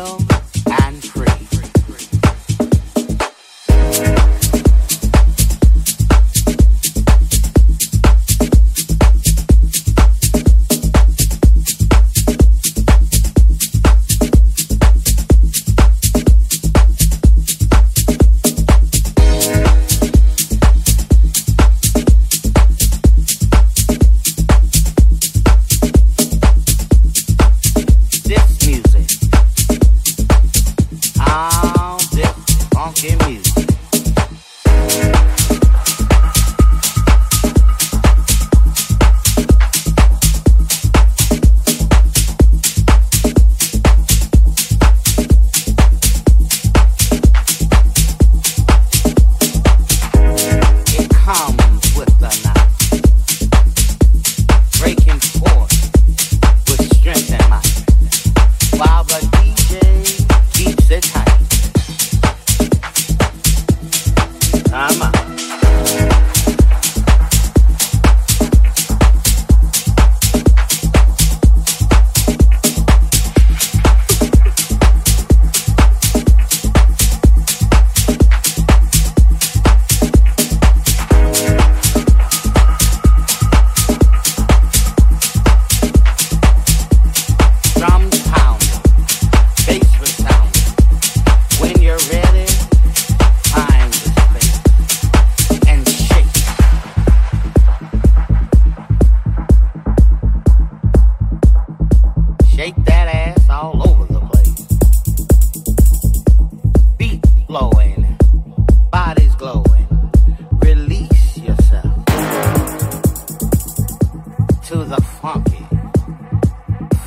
deal.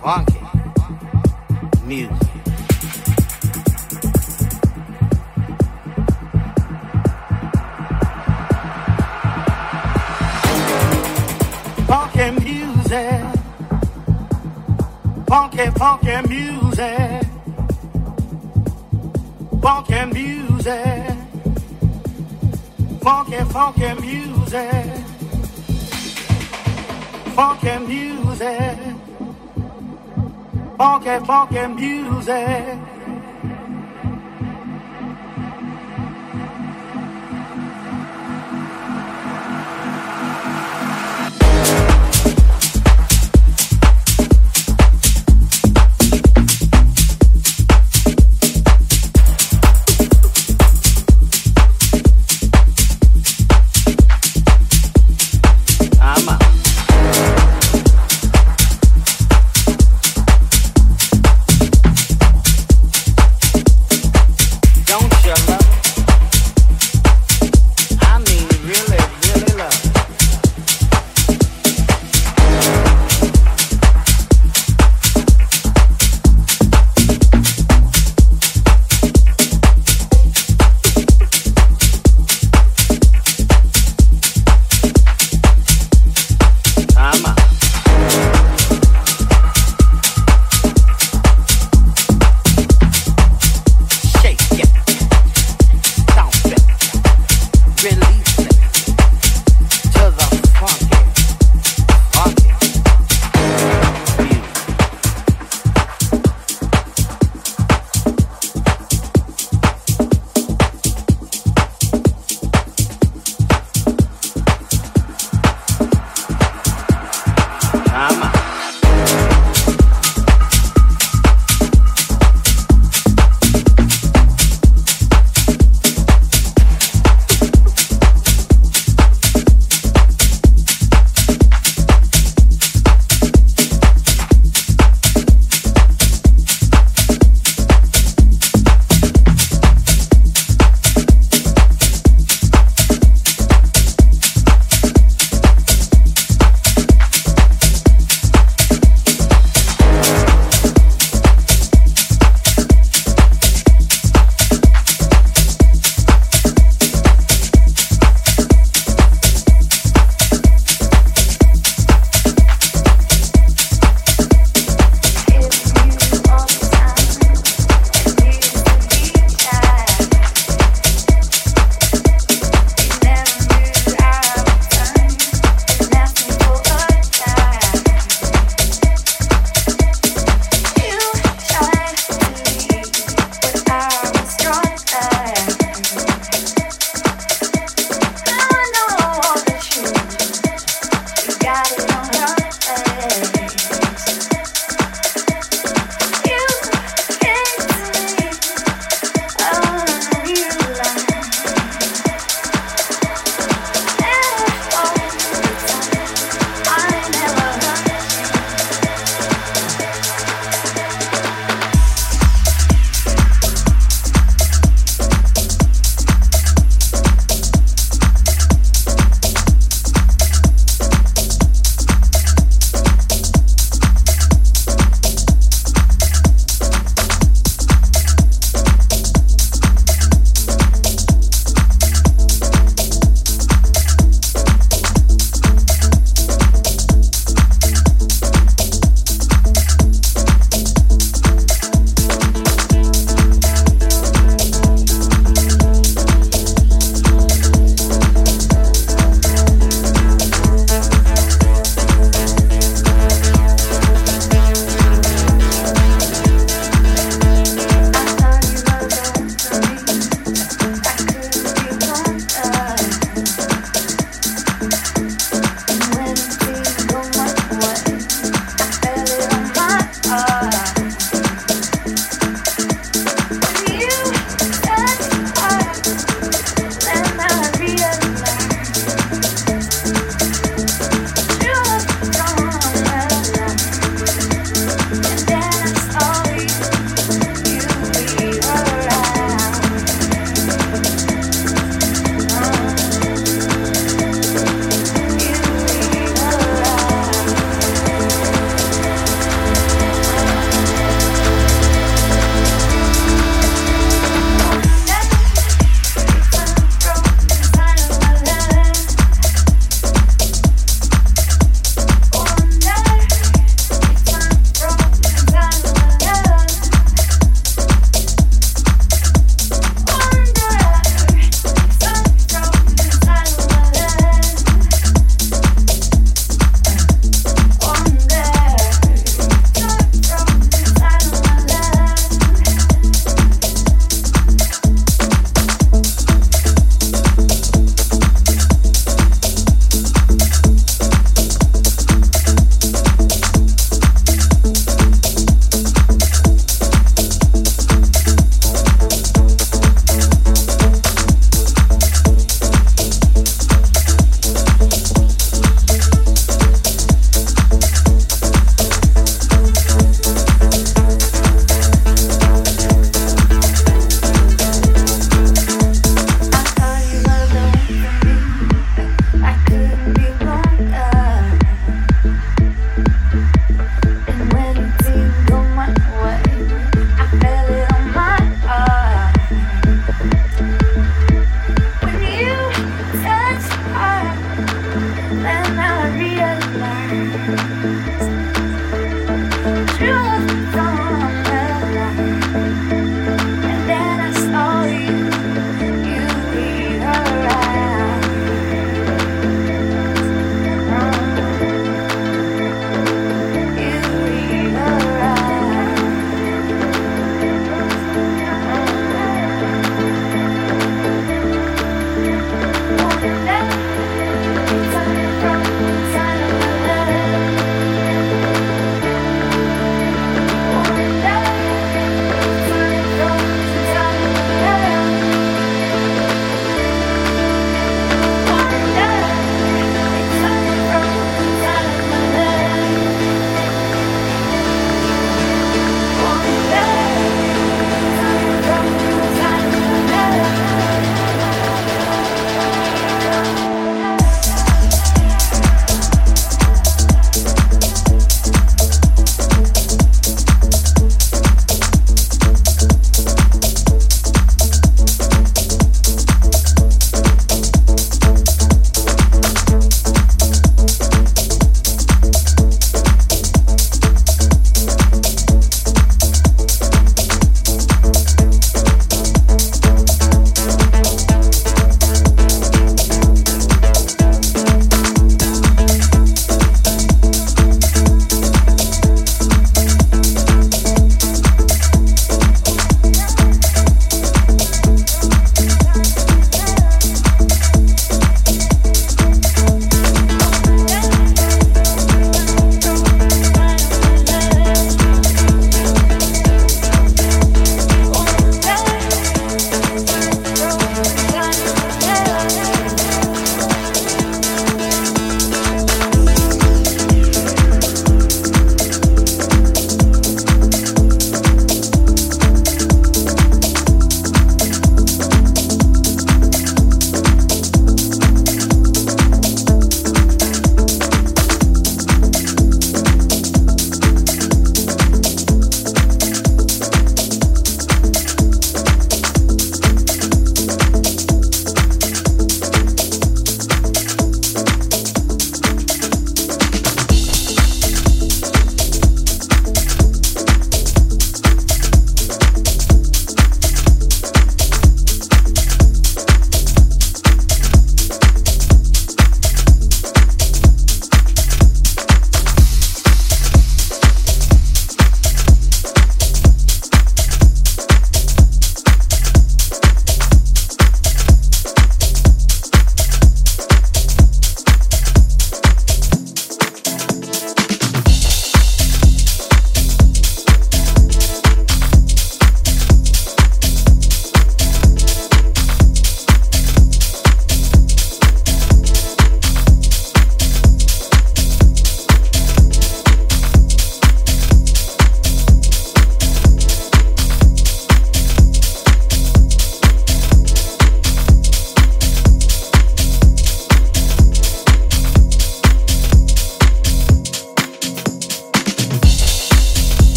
funky music. Funky music. Funky, funky music. Funky music. Funky, funky music. Funky music funky, funky music.